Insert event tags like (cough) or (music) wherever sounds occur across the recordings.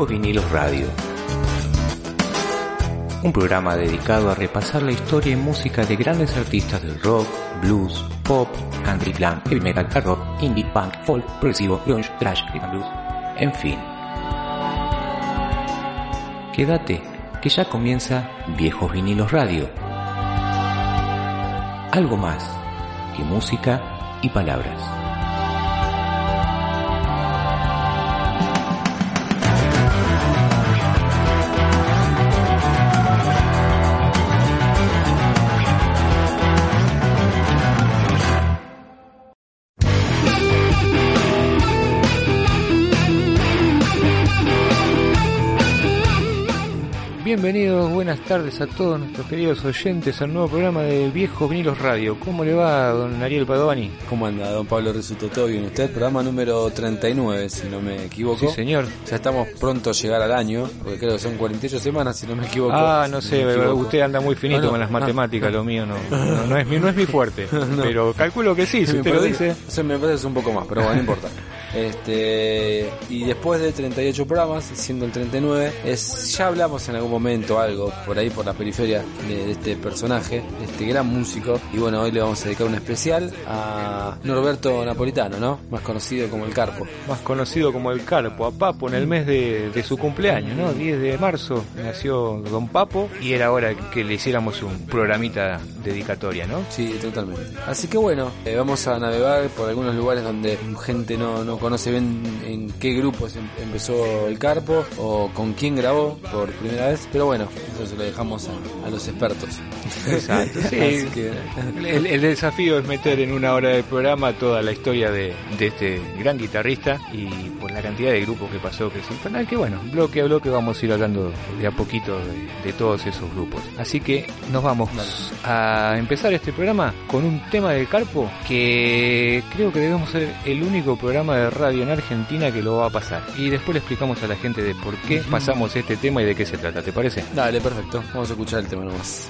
Viejos Vinilos Radio. Un programa dedicado a repasar la historia y música de grandes artistas del rock, blues, pop, country, glam, heavy metal, hard rock, indie, punk, folk, progresivo, grunge, thrash, rhythm blues, en fin. Quédate, que ya comienza Viejos Vinilos Radio. Algo más que música y palabras. Bienvenidos, buenas tardes a todos nuestros queridos oyentes al nuevo programa de Viejos Vinilos Radio. ¿Cómo le va, don Ariel Padovani? ¿Cómo anda, don Pablo Resuto? ¿Todo bien? Usted, programa número 39, si no me equivoco. Sí, señor. Ya estamos pronto a llegar al año, porque creo que son 48 semanas, si no me equivoco. Ah, no Si sé, usted anda muy finito Ah, no. con las Ah, matemáticas, lo mío no, no, no es, mi, no es mi fuerte. (laughs) Pero calculo que sí, si Me usted lo dice. Eso me parece un poco más, pero bueno, no importa. (laughs) Este, y después de 38 programas, siendo el 39, es, ya hablamos en algún momento algo por ahí por la periferia de, de este personaje, de este gran músico. Y bueno, hoy le vamos a dedicar un especial a Norberto Napolitano, ¿no? Más conocido como el Carpo. Más conocido como el Carpo, a Papo en el mes de, de su cumpleaños, ¿no? 10 de marzo nació Don Papo y era hora que le hiciéramos un programita dedicatoria, ¿no? Sí, totalmente. Así que bueno, eh, vamos a navegar por algunos lugares donde gente no, no conoce bien en qué grupos em- empezó el Carpo o con quién grabó por primera vez. Pero bueno, eso se lo dejamos a, a los expertos. Exacto, sí. (laughs) Que, El, el desafío es meter en una hora de programa toda la historia de, de este gran guitarrista y por la cantidad de grupos que pasó, que es infernal, que bueno, bloque a bloque vamos a ir hablando de a poquito de, de todos esos grupos. Así que nos vamos a empezar este programa con un tema del Carpo que creo que debemos ser el único programa de radio en Argentina que lo va a pasar. Y después le explicamos a la gente de por qué pasamos este tema y de qué se trata, ¿te parece? dale, perfecto. Vamos a escuchar el tema nomás.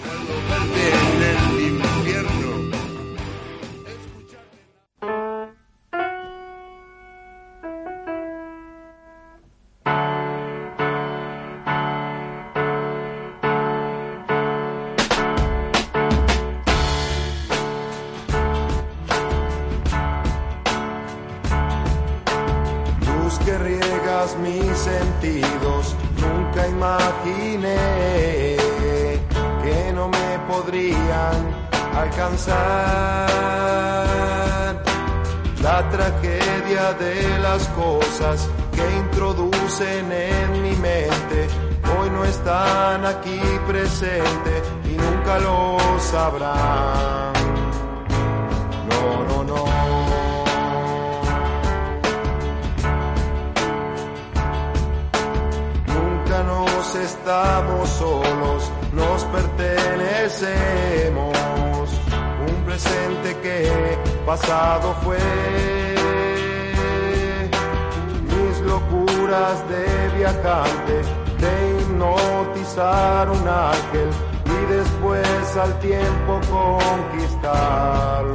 Al tiempo conquistarlo.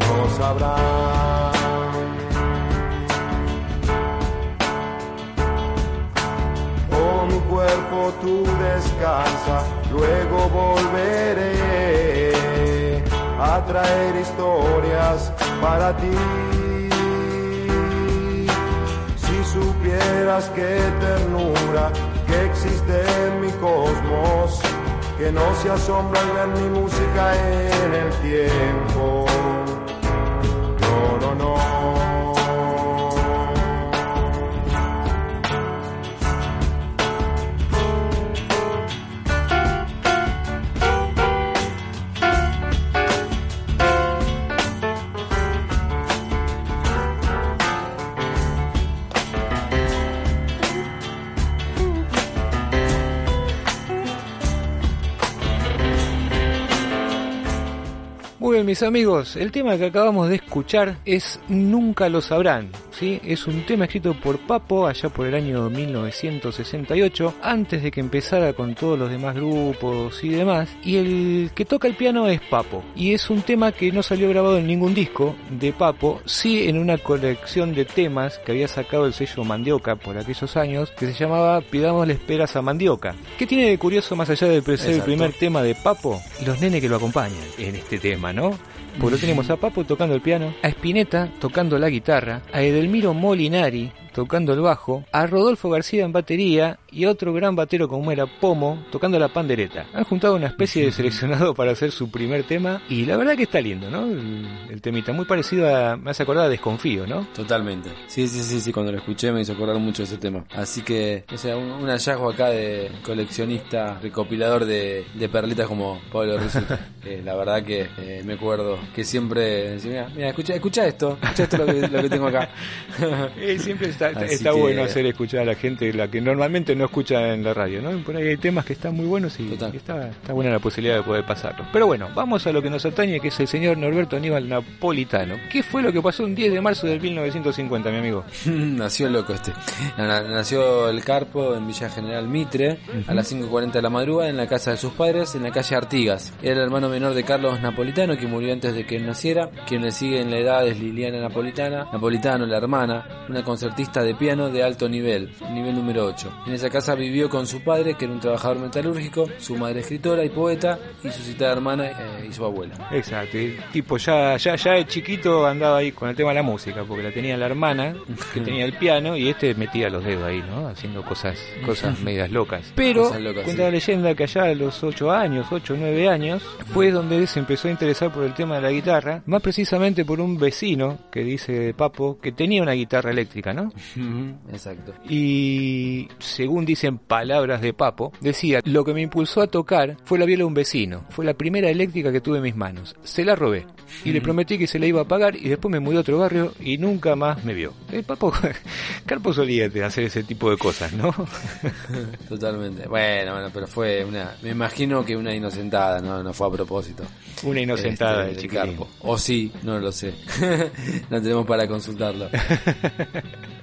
No sabrán. Oh, mi cuerpo tú descansa, luego volveré a traer historias para ti. Si supieras qué ternura que existe en mi cosmos, que no se asombra al ver mi música en el tiempo. Mis amigos, el tema que acabamos de escuchar es Nunca lo sabrán, ¿sí? Es un tema escrito por Papo allá por el año 1968, antes de que empezara con todos los demás grupos y demás. Y el que toca el piano es Papo. Y es un tema que no salió grabado en ningún disco de Papo, sí en una colección de temas que había sacado el sello Mandioca por aquellos años, que se llamaba Pidamos esperas a Mandioca. ¿Qué tiene de curioso más allá de ser el primer tema de Papo? Los nenes que lo acompañan en este tema, ¿no? Porque lo tenemos a Papo tocando el piano, a Spinetta tocando la guitarra, a Edelmiro Molinari tocando el bajo, a Rodolfo García en batería y a otro gran batero como era Pomo tocando la pandereta. Han juntado una especie de seleccionado para hacer su primer tema y la verdad que está lindo, ¿no? El, temita, muy parecido a, me hace acordar a Desconfío, ¿no? Totalmente. Sí, sí, sí, sí, cuando lo escuché me hizo acordar mucho de ese tema. Así que, o sea, un, hallazgo acá de coleccionista, recopilador de, de perlitas como Pablo Rizzo. (laughs) la verdad que eh, me acuerdo que siempre decía, mira, escucha, escucha esto, escucha esto lo que, lo que tengo acá. (laughs) siempre está está, bueno hacer escuchar a la gente, la que normalmente no escucha en la radio, ¿no? Por ahí hay temas que están muy buenos y, está, está, buena la posibilidad de poder pasarlos. Pero bueno, vamos a lo que nos atañe, que es el señor Norberto Aníbal Napolitano. ¿Qué fue lo que pasó un 10 de marzo del 1950, mi amigo? (laughs) nació loco este. Nació el Carpo en Villa General Mitre a las 5.40 de la madrugada en la casa de sus padres en la calle Artigas. Era el hermano menor de Carlos Napolitano que murió antes de que naciera. Quien le sigue en la edad es Liliana Napolitana. Napolitano, la hermana, una concertista de piano de alto nivel, nivel número 8. En esa casa vivió con su padre, que era un trabajador metalúrgico, su madre escritora y poeta, y su citada hermana eh, y su abuela. Exacto, y tipo ya, ya, ya de chiquito andaba ahí con el tema de la música, porque la tenía la hermana, que (laughs) tenía el piano, y este metía los dedos ahí, ¿no? Haciendo cosas, cosas (laughs) medias locas. Pero cuenta la leyenda que allá a los 8 años, 8 o 9 años, fue donde se empezó a interesar por el tema de la guitarra, más precisamente por un vecino que dice Papo que tenía una guitarra eléctrica, ¿no? Exacto. Y según dicen palabras de Papo, decía, lo que me impulsó a tocar fue la viola de un vecino. Fue la primera eléctrica que tuve en mis manos. Se la robé. Y le prometí que se la iba a pagar y después me mudé a otro barrio y nunca más me vio. El Papo, (laughs) Carpo solía hacer ese tipo de cosas, ¿no? (laughs) Totalmente. Bueno, bueno, pero fue una, me imagino que una inocentada, no, no fue a propósito. Una inocentada este, de Carpo. O sí, no lo sé. (laughs) no tenemos para consultarlo.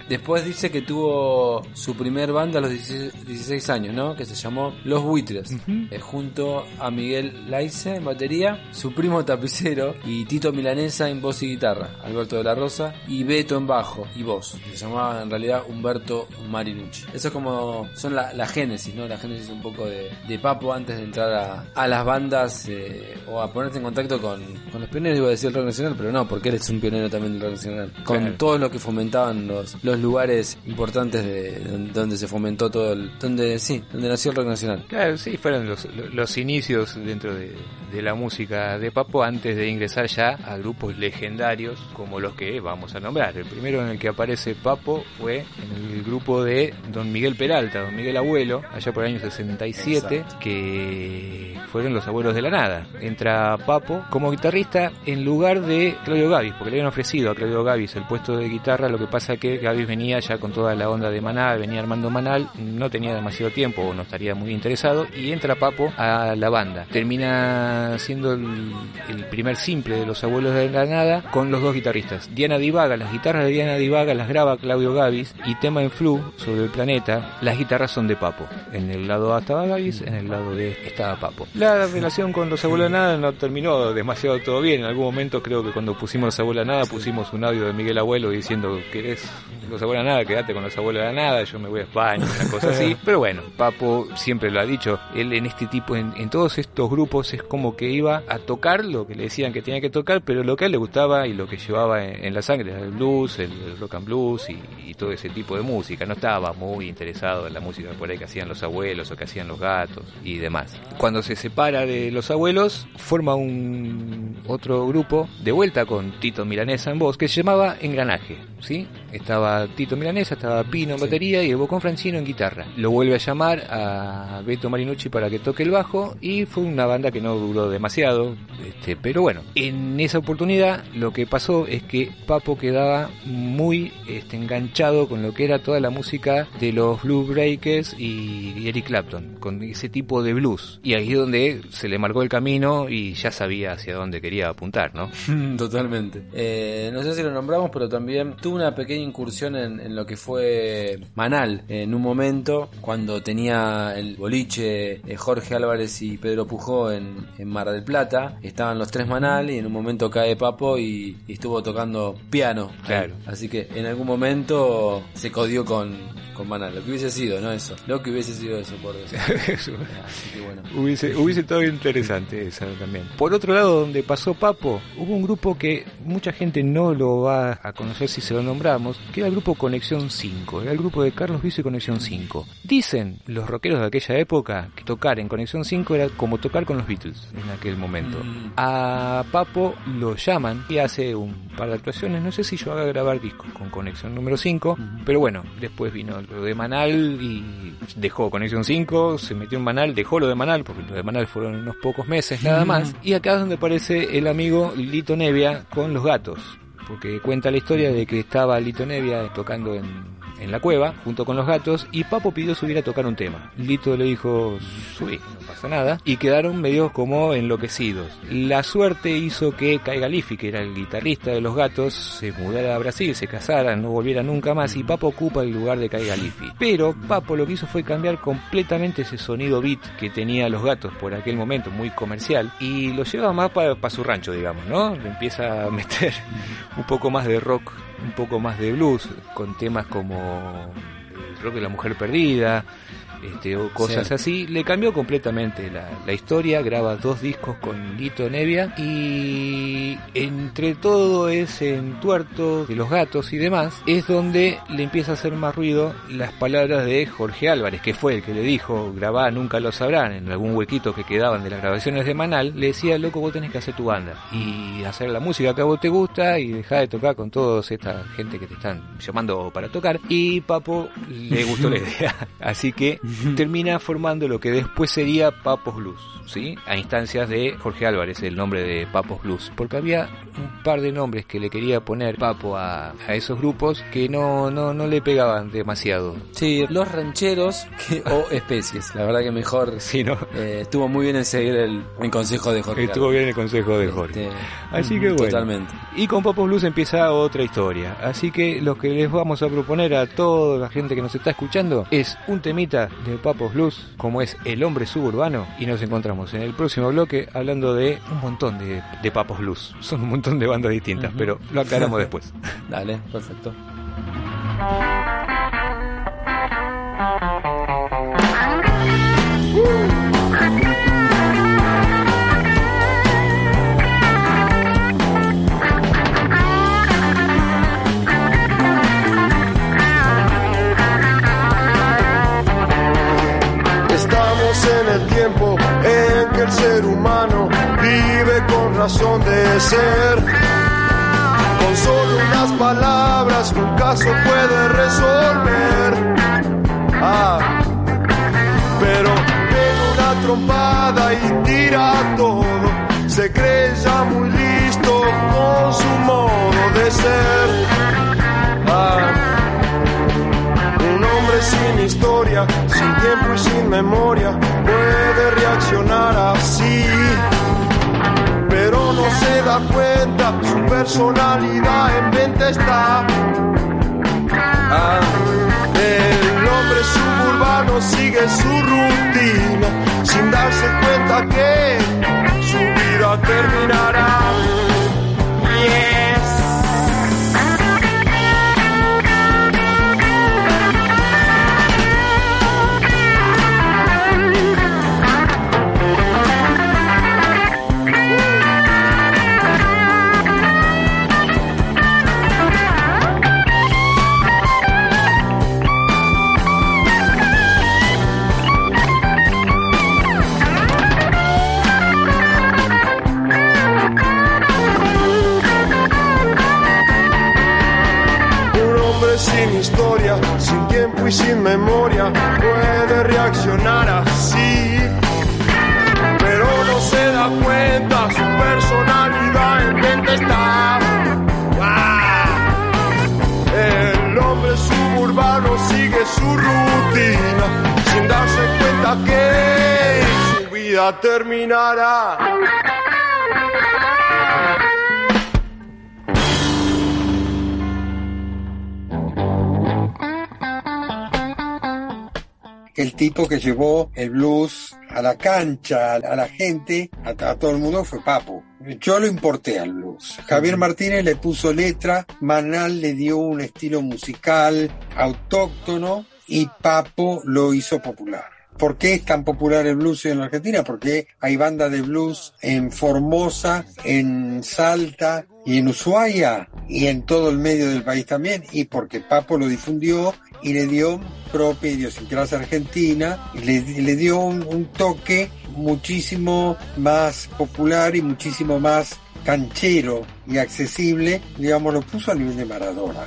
Después dice que tuvo su primer banda a los 16, años, ¿no? Que se llamó Los Buitres. Eh, junto a Miguel Laice en batería, su primo tapicero y Tito Milanesa en voz y guitarra, Alberto de la Rosa y Beto en bajo y voz. Se llamaba en realidad Humberto Marinucci. Eso es como son la, génesis, ¿no? La génesis un poco de, Papo antes de entrar a, las bandas eh, o a ponerte en contacto con, los pioneros, iba a decir el rock nacional, pero no, porque él es un pionero también del rock nacional. Con todo lo que fomentaban los, los lugares importantes de donde se fomentó todo el, donde sí, donde nació el rock nacional. Claro, sí, fueron los, los inicios dentro de, de la música de Papo antes de ingresar ya a grupos legendarios como los que vamos a nombrar. El primero en el que aparece Papo fue en el grupo de Don Miguel Peralta, Don Miguel Abuelo, allá por el año 67, que fueron los abuelos de la nada. Entra Papo como guitarrista en lugar de Claudio Gavis, porque le habían ofrecido a Claudio Gavis el puesto de guitarra, lo que pasa que Gavis venía ya con toda la onda de Manal, venía armando Manal, no tenía demasiado tiempo o no estaría muy interesado y entra Papo a la banda. Termina siendo el, primer simple de los abuelos de la nada con los dos guitarristas. Diana Divaga, las guitarras de Diana Divaga las graba Claudio Gavis y tema en flu sobre el planeta, las guitarras son de Papo. En el lado A estaba Gavis, en el lado B estaba Papo. La relación con los abuelos de nada no terminó demasiado todo bien. En algún momento creo que cuando pusimos los abuelos de nada pusimos un audio de Miguel Abuelo diciendo que eres los abuelos de la nada, quédate con los abuelos de la nada, yo me voy a España, una cosa así. (laughs) Pero bueno, Papo siempre lo ha dicho, él en este tipo, en todos estos grupos es como que iba a tocar lo que le decían que tenía que tocar, pero lo que a él le gustaba y lo que llevaba en, la sangre era el blues, el, rock and blues y, todo ese tipo de música. No estaba muy interesado en la música por ahí que hacían los abuelos o que hacían los gatos y demás. Cuando se separa de los abuelos, forma un otro grupo de vuelta con Tito Milanesa en voz que se llamaba Engranaje, ¿sí? Estaba Tito Milanesa, estaba Pino en batería y el Bocón Francino en guitarra. Lo vuelve a llamar a Beto Marinucci para que toque el bajo y fue una banda que no duró demasiado, este, pero bueno, en esa oportunidad lo que pasó es que Papo quedaba muy este, enganchado con lo que era toda la música de los Blue Breakers y Eric Clapton, con ese tipo de blues. Y ahí es donde se le marcó el camino y ya sabía hacia dónde quería apuntar, ¿no? (laughs) Totalmente. Eh, no sé si lo nombramos, pero también tuvo una pequeña incursión en, en lo que fue Manal en un momento cuando tenía el boliche eh, Jorge Álvarez y Pedro Pujó en, en Mar del Plata. Estaban los tres Manal y en un momento cae Papo y, y estuvo tocando piano. Claro. Así que en algún momento se codió con, con Manal. Lo que hubiese sido, ¿no? Eso. Lo que hubiese sido eso, por decir. (laughs) Eso. Así que bueno. Hubiese, hubiese estado interesante esa también. Por otro lado, donde pasó Papo, hubo un grupo que mucha gente no lo va a conocer si se lo nombramos, que era el grupo Conexión 5, era el grupo de Carlos Viso y Conexión 5. Dicen los rockeros de aquella época que tocar en Conexión 5 era como tocar con los Beatles en aquel momento. Mm. A Papo lo llaman y hace un par de actuaciones, no sé si yo haga grabar discos con Conexión número 5, pero bueno, después vino lo de Manal y dejó Conexión 5, se metió en Manal, dejó lo de Manal, porque lo de Manal fueron unos pocos meses nada más, y acá es donde aparece el amigo Lito Nevia con los gatos, porque cuenta la historia de que estaba Lito Nevia tocando en, en la cueva junto con los gatos y Papo pidió subir a tocar un tema. Lito le dijo, subí, no pasa nada, y quedaron medio como enloquecidos. La suerte hizo que Kai Galifi, que era el guitarrista de los gatos, se mudara a Brasil, se casara, no volviera nunca más y Papo ocupa el lugar de Kai Galifi. Pero Papo lo que hizo fue cambiar completamente ese sonido beat que tenía los gatos por aquel momento, muy comercial, y lo lleva más para su rancho, digamos, ¿no? Le empieza a meter (laughs) un poco más de rock, un poco más de blues, con temas como el rock de la mujer perdida, este, o cosas Sí. así. Le cambió completamente la, la historia, graba dos discos con Lito Nevia y entre todo ese entuerto de los gatos y demás es donde le empieza a hacer más ruido las palabras de Jorge Álvarez, que fue el que le dijo, grabá, nunca lo sabrán, en algún huequito que quedaban de las grabaciones de Manal, le decía, loco, vos tenés que hacer tu banda y hacer la música que a vos te gusta y dejar de tocar con toda esta gente que te están llamando para tocar. Y Papo le gustó la (laughs) idea, así que termina formando lo que después sería Papos Blues, ¿sí? A instancias de Jorge Álvarez, el nombre de Papos Blues, porque había un par de nombres que le quería poner Papo a, a esos grupos que no, no, no le pegaban demasiado. Sí, los rancheros que- o especies. La verdad que mejor (laughs) Sí, ¿no? eh, estuvo muy bien en seguir el, el consejo de Jorge. Estuvo bien el consejo de Este, Jorge. Así que bueno. Totalmente. Y con Papos Blues empieza otra historia. Así que lo que les vamos a proponer a toda la gente que nos está escuchando es un temita de Papos Blues, como es El Hombre Suburbano. Y nos encontramos en el próximo bloque hablando de un montón de, de Papos Blues. Son un montón de bandas distintas, pero lo aclaramos después. (laughs) Dale, perfecto. Estamos el ser humano vive con razón de ser. Con solo unas palabras un caso puede resolver. Ah, pero pega una trompada y tira todo. Se cree ya muy listo con su modo de ser. Sin historia, sin tiempo y sin memoria, puede reaccionar así. Pero no se da cuenta, su personalidad en venta está. Ah, el hombre suburbano sigue su rutina, sin darse cuenta que su vida terminará. muy sin memoria puede reaccionar así. Pero no se da cuenta, su personalidad en mente está. El hombre suburbano sigue su rutina sin darse cuenta que su vida terminará. El tipo que llevó el blues a la cancha, a la gente, a, a todo el mundo fue Papo. Yo lo importé al blues. Javier Martínez le puso letra, Manal le dio un estilo musical autóctono y Papo lo hizo popular. ¿Por qué es tan popular el blues en la Argentina? Porque hay bandas de blues en Formosa, en Salta y en Ushuaia y en todo el medio del país también y porque Papo lo difundió y le dio propia idiosincrasia argentina y le, le dio un, un toque muchísimo más popular y muchísimo más canchero y accesible, digamos, lo puso a nivel de Maradona.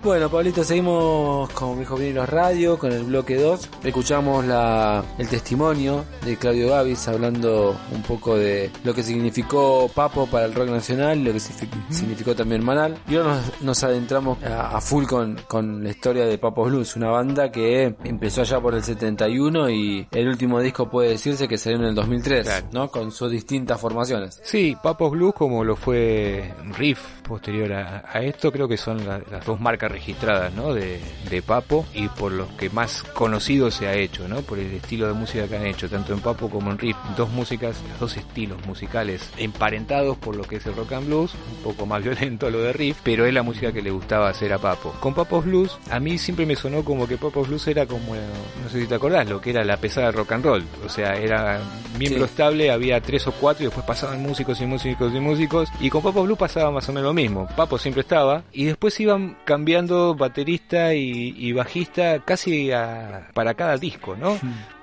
Bueno, Pablito, seguimos con Viejos Vinilos Radio, con el bloque 2. Escuchamos la, el testimonio de Claudio Gavis hablando un poco de lo que significó Papo para el rock nacional, lo que significó también Manal. Y ahora nos, nos adentramos a, a full con, con la historia de Papo Blues, una banda que empezó allá por el 71 y el último disco puede decirse que salió en el 2003, Claro. ¿no? Con sus distintas formaciones. Sí, Papos Blues como lo fue Riff posterior a, a esto, creo que son la- las dos marcas registradas ¿no? de, de Papo y por los que más conocido se ha hecho, ¿no? por el estilo de música que han hecho, tanto en Papo como en Riff. Dos músicas, dos estilos musicales emparentados por lo que es el rock and blues, un poco más (laughs) violento lo de Riff, pero es la música que le gustaba hacer a Papo. Con Papos Blues, a mí siempre me sonó como que Papos Blues era como, no sé si te acordás, lo que era la pesada rock and roll, o sea, era miembro Sí. estable, había tres o cuatro y después pasaban músicos y músicos y músicos. Y con Papo Blue pasaba más o menos lo mismo. Papo siempre estaba y después iban cambiando baterista y, y bajista casi a- para cada disco, ¿no?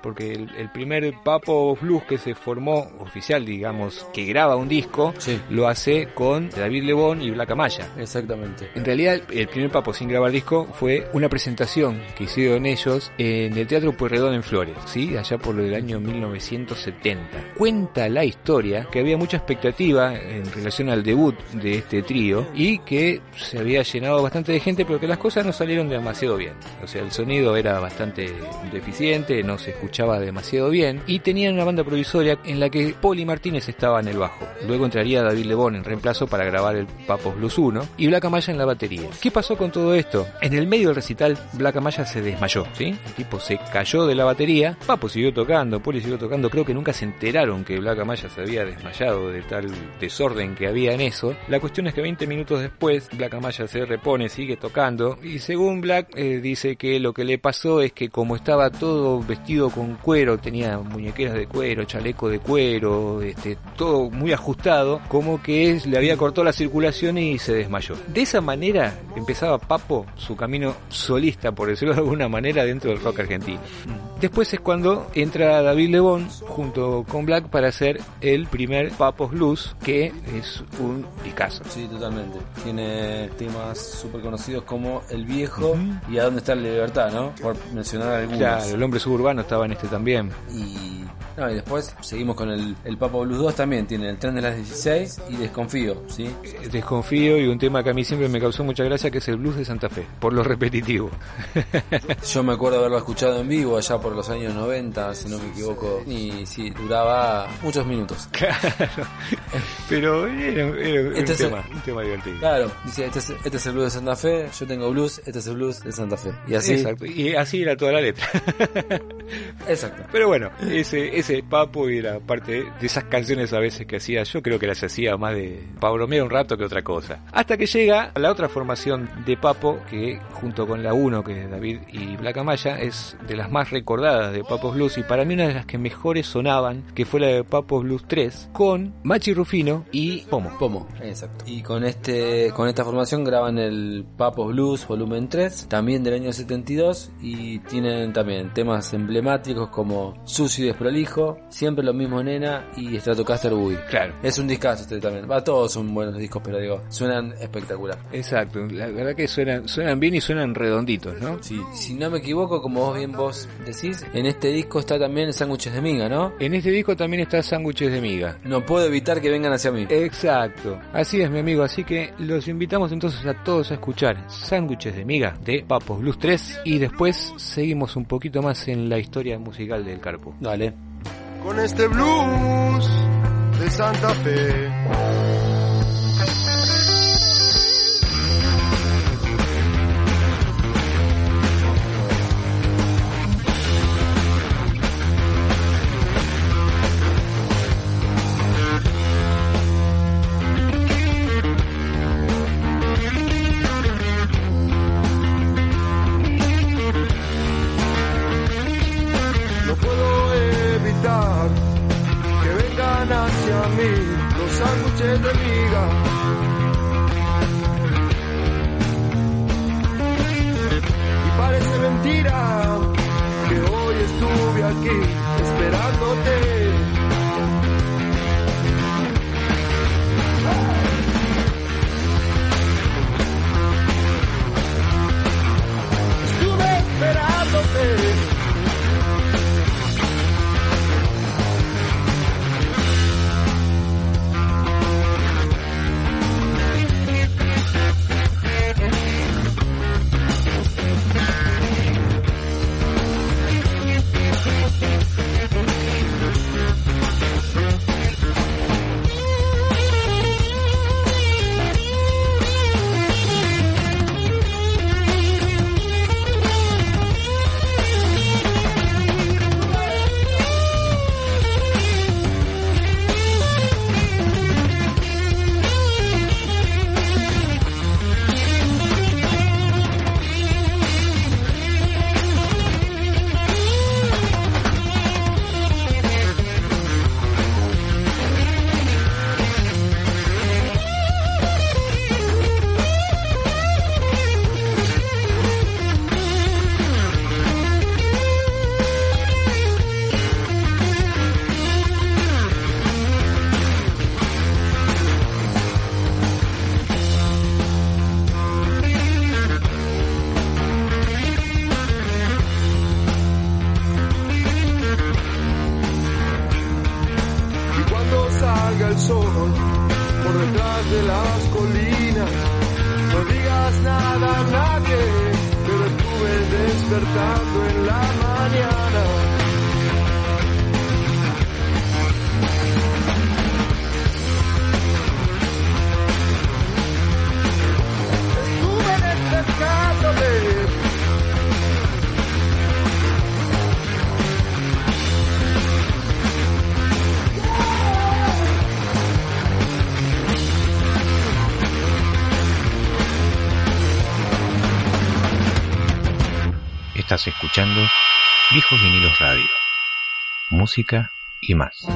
Porque el, el primer Papo Blues que se formó oficial, digamos, que graba un disco, Sí. lo hace con David Lebón y Black Amaya. Exactamente. En realidad, el primer Papo sin grabar disco fue una presentación que hicieron ellos en el Teatro Pueyrredón en Flores, ¿sí? Allá por el año 1970. Cuenta la historia que había mucha expectativa en relación al debut de este trío y que se había llenado bastante de gente, pero que las cosas no salieron demasiado bien. O sea, el sonido era bastante deficiente, no se escuchaba demasiado bien y tenían una banda provisoria en la que Poli Martínez estaba en el bajo. Luego entraría David Lebón en reemplazo para grabar el Papos Blues 1 y Black Amaya en la batería. ¿Qué pasó con todo esto? En el medio del recital, Black Amaya se desmayó, ¿sí? El tipo se cayó de la batería, Papo siguió tocando, Poli siguió tocando, creo que nunca se enteraron que Black Amaya se había desmayado de tal desorden que había en eso. La cuestión es que 20 minutos después, Black Amaya se repone, sigue tocando y según Black eh, dice que lo que le pasó es que como estaba todo vestido con cuero, tenía muñequeras de cuero, chaleco de cuero, este, todo muy ajustado, como que es- le había cortado la circulación y se desmayó. De esa manera empezaba Papo su camino solista, por decirlo de alguna manera, dentro del rock argentino. Después es cuando entra David Lebón junto con Black para hacer el primer Papos Blues, que es un discazo. Sí, totalmente. Tiene temas súper conocidos como El Viejo y A dónde está la libertad, ¿no? Por mencionar algunos. Claro, el hombre suburbano estaba en este también. Y, no, y después seguimos con el, el Papa Blues 2 también. Tiene el tren de las 16 y Desconfío, ¿sí? Desconfío y un tema que a mí siempre me causó mucha gracia que es el blues de Santa Fe, por lo repetitivo. (laughs) Yo me acuerdo haberlo escuchado en vivo allá por los años 90, si no me equivoco. Y sí, duraba muchos minutos. (laughs) Claro. Pero era, era un, Este es el- tema, un tema divertido. Claro, dice, este es, este es el blues de Santa Fe, yo tengo blues, este es el blues de Santa Fe. Y así. Exacto. Y así era toda la letra. Exacto. Pero bueno, ese, ese papo era parte de esas canciones a veces que hacía, yo creo que las hacía más de para bromear un rato que otra cosa. Hasta que llega la otra formación de Papo, que junto con la 1, que es David y Black Amaya, es de las más recordadas de Papos Blues y para mí una de las que mejores sonaban, que fue la de Papos Blues 3, con Machi Rufino y Pomo. Pomo, exacto. Y con este con esta formación graban el Papos Blues volumen 3, también del año 72 y tienen también temas emblemáticos como Sucio y Desprolijo, siempre lo mismo nena y Stratocaster Bui. Claro. Es un discazo este también. Va, todos son buenos discos, pero digo, suenan espectacular. Exacto, la verdad que suenan, suenan bien y suenan redonditos, ¿no? Sí. Si no me equivoco, como vos bien vos decís, en este disco está también Sándwiches de Miga, ¿no? En este disco también está Sándwiches de Miga. No puedo evitar que vengan hacia mí. Exacto, así es mi amigo, así que los invitamos entonces a todos a escuchar Sándwiches de Miga de Papos Blues 3 y después seguimos un poquito más en la historia musical del Carpo. Dale. con este blues de Santa Fe. Estás escuchando Viejos Vinilos Radio. Música y más.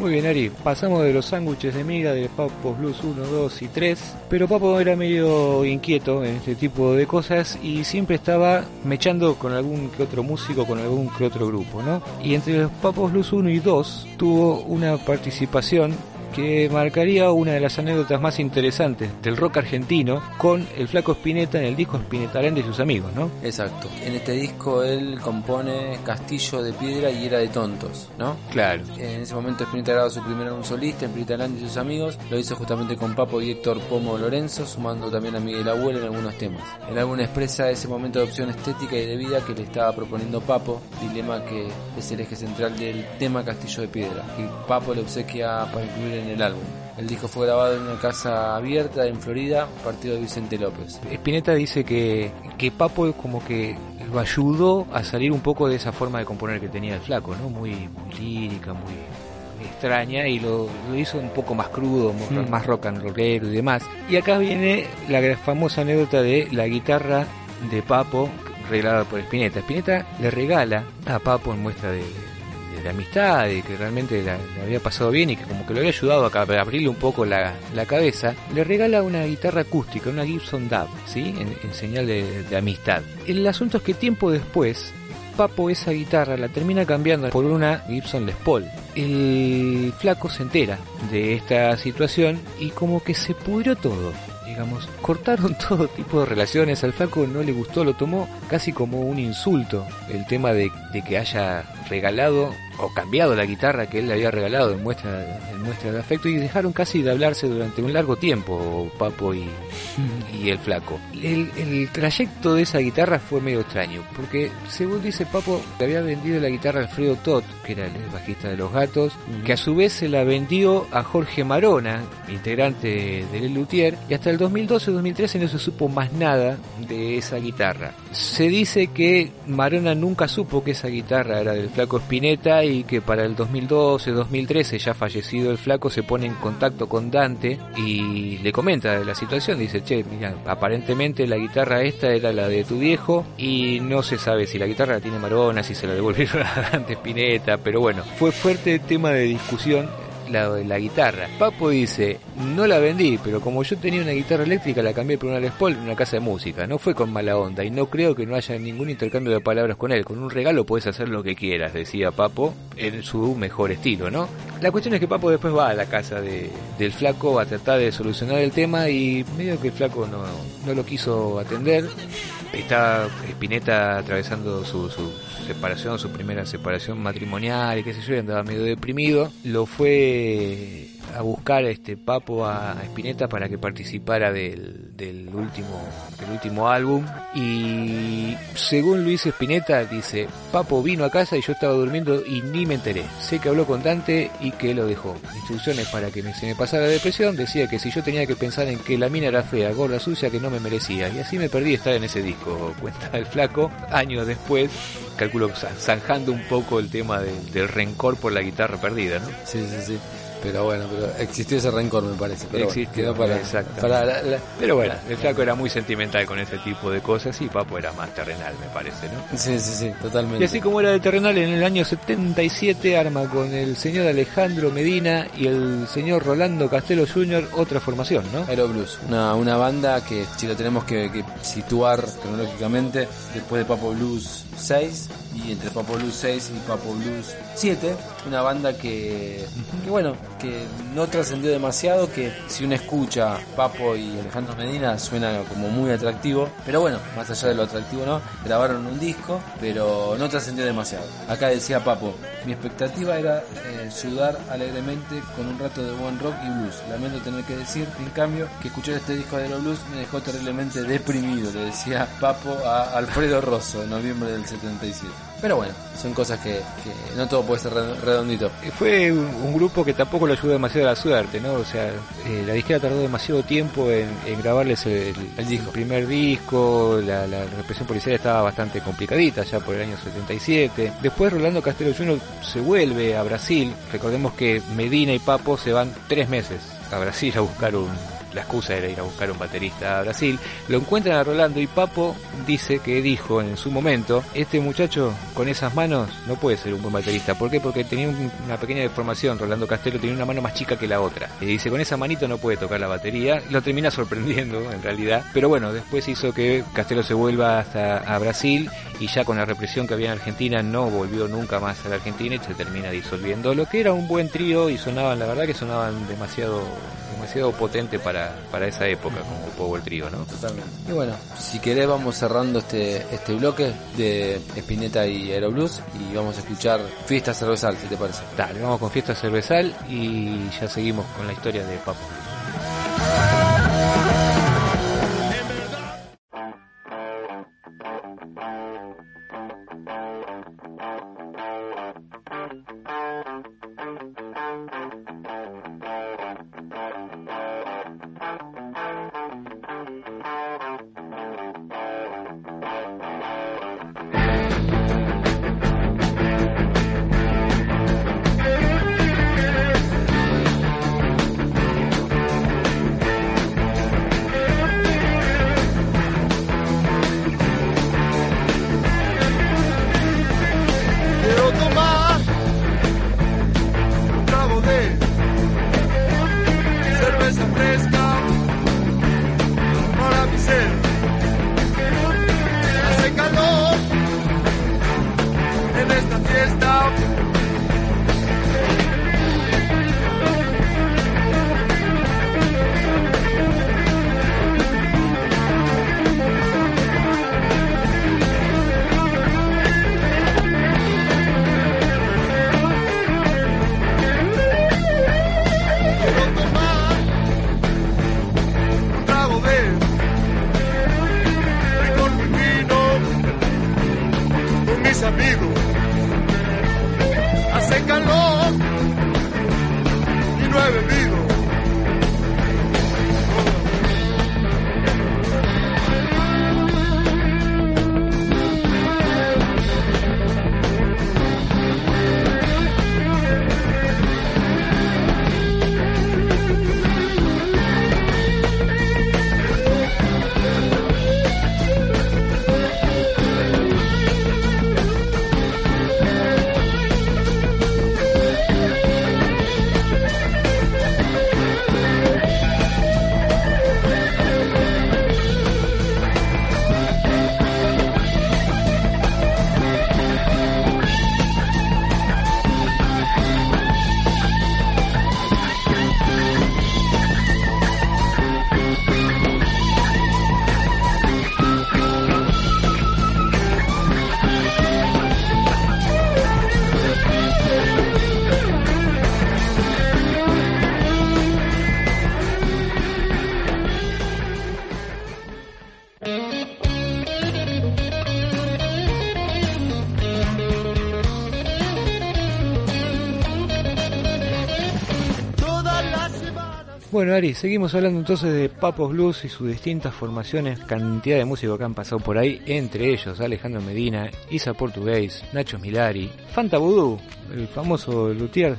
Muy bien, Ari. Pasamos de los sándwiches de miga de Papos Blues 1, 2 y 3. Pero Papo era medio inquieto en este tipo de cosas y siempre estaba mechando con algún que otro músico, con algún que otro grupo, ¿no? Y entre los Papos Blues 1 y 2 tuvo una participación que marcaría una de las anécdotas más interesantes del rock argentino con el flaco Spinetta en el disco Spinetta Grande y sus amigos, ¿no? Exacto. En este disco él compone Castillo de Piedra y Era de Tontos, ¿no? Claro. En ese momento Spinetta grabó su primer álbum solista, en Land y sus amigos. Lo hizo justamente con Papo y Héctor Pomo Lorenzo, sumando también a Miguel Abuelo en algunos temas. El álbum expresa ese momento de opción estética y de vida que le estaba proponiendo Papo, dilema que es el eje central del tema Castillo de Piedra, que Papo le obsequia para incluir en el álbum. El disco fue grabado en una casa abierta en Florida, partido de Vicente López. Spinetta dice que, que Papo como que lo ayudó a salir un poco de esa forma de componer que tenía el flaco, ¿no? Muy, muy lírica, muy, extraña y lo, lo hizo un poco más crudo, Mm. más rock and rollero y demás. Y acá viene la famosa anécdota de la guitarra de Papo regalada por Spinetta. Spinetta le regala a Papo en muestra de, de- amistad y que realmente la- había pasado bien y que como que lo había ayudado a abrirle un poco la, la cabeza, le regala una guitarra acústica, una Gibson DAB, ¿sí? En, señal de, amistad. El asunto es que tiempo después, Papo esa guitarra la termina cambiando por una Gibson Les Paul. El flaco se entera de esta situación y como que se pudrió todo. Digamos, cortaron (laughs) todo tipo de relaciones, al flaco no le gustó, lo tomó casi como un insulto el tema de que haya regalado o cambiado la guitarra que él le había regalado en muestra, en muestra de afecto y dejaron casi de hablarse durante un largo tiempo Papo y, (laughs) y el flaco. El, el trayecto de esa guitarra fue medio extraño, porque según dice Papo, le había vendido la guitarra a Alfredo Todd, que era el bajista de Los Gatos, que a su vez se la vendió a Jorge Marona, integrante de El Luthier, y hasta el 2012-2013 no se supo más nada de esa guitarra. Se dice que Marona nunca supo que esa guitarra era del flaco Spinetta y que para el 2012-2013, ya fallecido el flaco, se pone en contacto con Dante y le comenta de la situación. Dice, che, mira, aparentemente la guitarra esta era la de tu viejo y no se sabe si la guitarra la tiene Marona, si se la devolvieron (laughs) a Dante Spinetta, pero bueno, fue fuerte tema de discusión la, la guitarra. Papo dice, no la vendí, pero como yo tenía una guitarra eléctrica la cambié por una Les Paul en una casa de música. No fue con mala onda y no creo que no haya ningún intercambio de palabras con él. Con un regalo puedes hacer lo que quieras, decía Papo, en su mejor estilo, ¿no? La cuestión es que Papo después va a la casa de, del flaco a tratar de solucionar el tema y medio que el flaco no, no lo quiso atender. Está Spinetta atravesando su, su separación, su primera separación matrimonial y qué sé yo, andaba medio deprimido. Lo fue a buscar este Papo a Spinetta para que participara del, del último del último álbum. Y según Luis Spinetta dice Papo vino a casa y yo estaba durmiendo y ni me enteré. Sé que habló con Dante y que lo dejó. Instrucciones para que me- se me pasara la depresión. Decía que si yo tenía que pensar en que la mina era fea gorda sucia que no me merecía. Y así me perdí estar en ese disco (laughs) cuenta el flaco. Años después calculo za- zanjando un poco el tema de- del rencor por la guitarra perdida ¿no? Sí, sí, sí. Pero bueno, pero existió ese rencor, me parece. Pero bueno, Existió, quedó para, para la- la- Pero bueno, el flaco era muy sentimental con ese tipo de cosas y Papo era más terrenal, me parece, ¿no? Sí, sí, sí, totalmente. Y así como era de terrenal, en el año 77 arma con el señor Alejandro Medina y el señor Rolando Castelo Jr. otra formación, ¿no? Aero Blues, una, una banda que si lo tenemos que, que situar cronológicamente después de Papo Blues 6 y entre Papo Blues 6 y Papo Blues 7, una banda que, que bueno, que no trascendió demasiado, que si uno escucha Papo y Alejandro Medina suena como muy atractivo, pero bueno, más allá de lo atractivo no, grabaron un disco, pero no trascendió demasiado. Acá decía Papo, mi expectativa era eh, sudar alegremente con un rato de buen rock y blues. Lamento tener que decir, en cambio, que escuchar este disco de los blues me dejó terriblemente deprimido, le decía Papo a Alfredo Rosso en noviembre del 77. Pero bueno, son cosas que, que no todo puede ser re- redondito. Fue un, un grupo que tampoco lo ayudó demasiado a la suerte, ¿no? O sea, eh, la disquera tardó demasiado tiempo en, en grabarles el, El disco. primer disco, la, la represión policial estaba bastante complicadita ya por el año 77. Después Rolando Castelo Jr. se vuelve a Brasil, recordemos que Medina y Papo se van tres meses a Brasil a buscar un... La excusa era ir a buscar un baterista a Brasil. Lo encuentran a Rolando y Papo dice que dijo en su momento, este muchacho con esas manos no puede ser un buen baterista. ¿Por qué? Porque tenía un- una pequeña deformación. Rolando Castelo tenía una mano más chica que la otra. Y dice, con esa manito no puede tocar la batería. Lo termina sorprendiendo en realidad. Pero bueno, después hizo que Castelo se vuelva hasta a Brasil y ya con la represión que había en Argentina no volvió nunca más a la Argentina y se termina disolviendo. Lo que era un buen trío y sonaban, la verdad que sonaban demasiado demasiado potente para, para esa época como Power Trio, ¿no? Totalmente. Y bueno, si querés vamos cerrando este, este bloque de Spinetta y Aero Blues y vamos a escuchar Fiesta Cervezal, si te parece. Dale, vamos con Fiesta Cervezal y ya seguimos con la historia de Papo. Bueno, Ari, seguimos hablando entonces de Papos Blues y sus distintas formaciones, cantidad de músicos que han pasado por ahí, entre ellos Alejandro Medina, Isa Portugués, Nacho Milari, Fanta Voodoo, el famoso Luthier,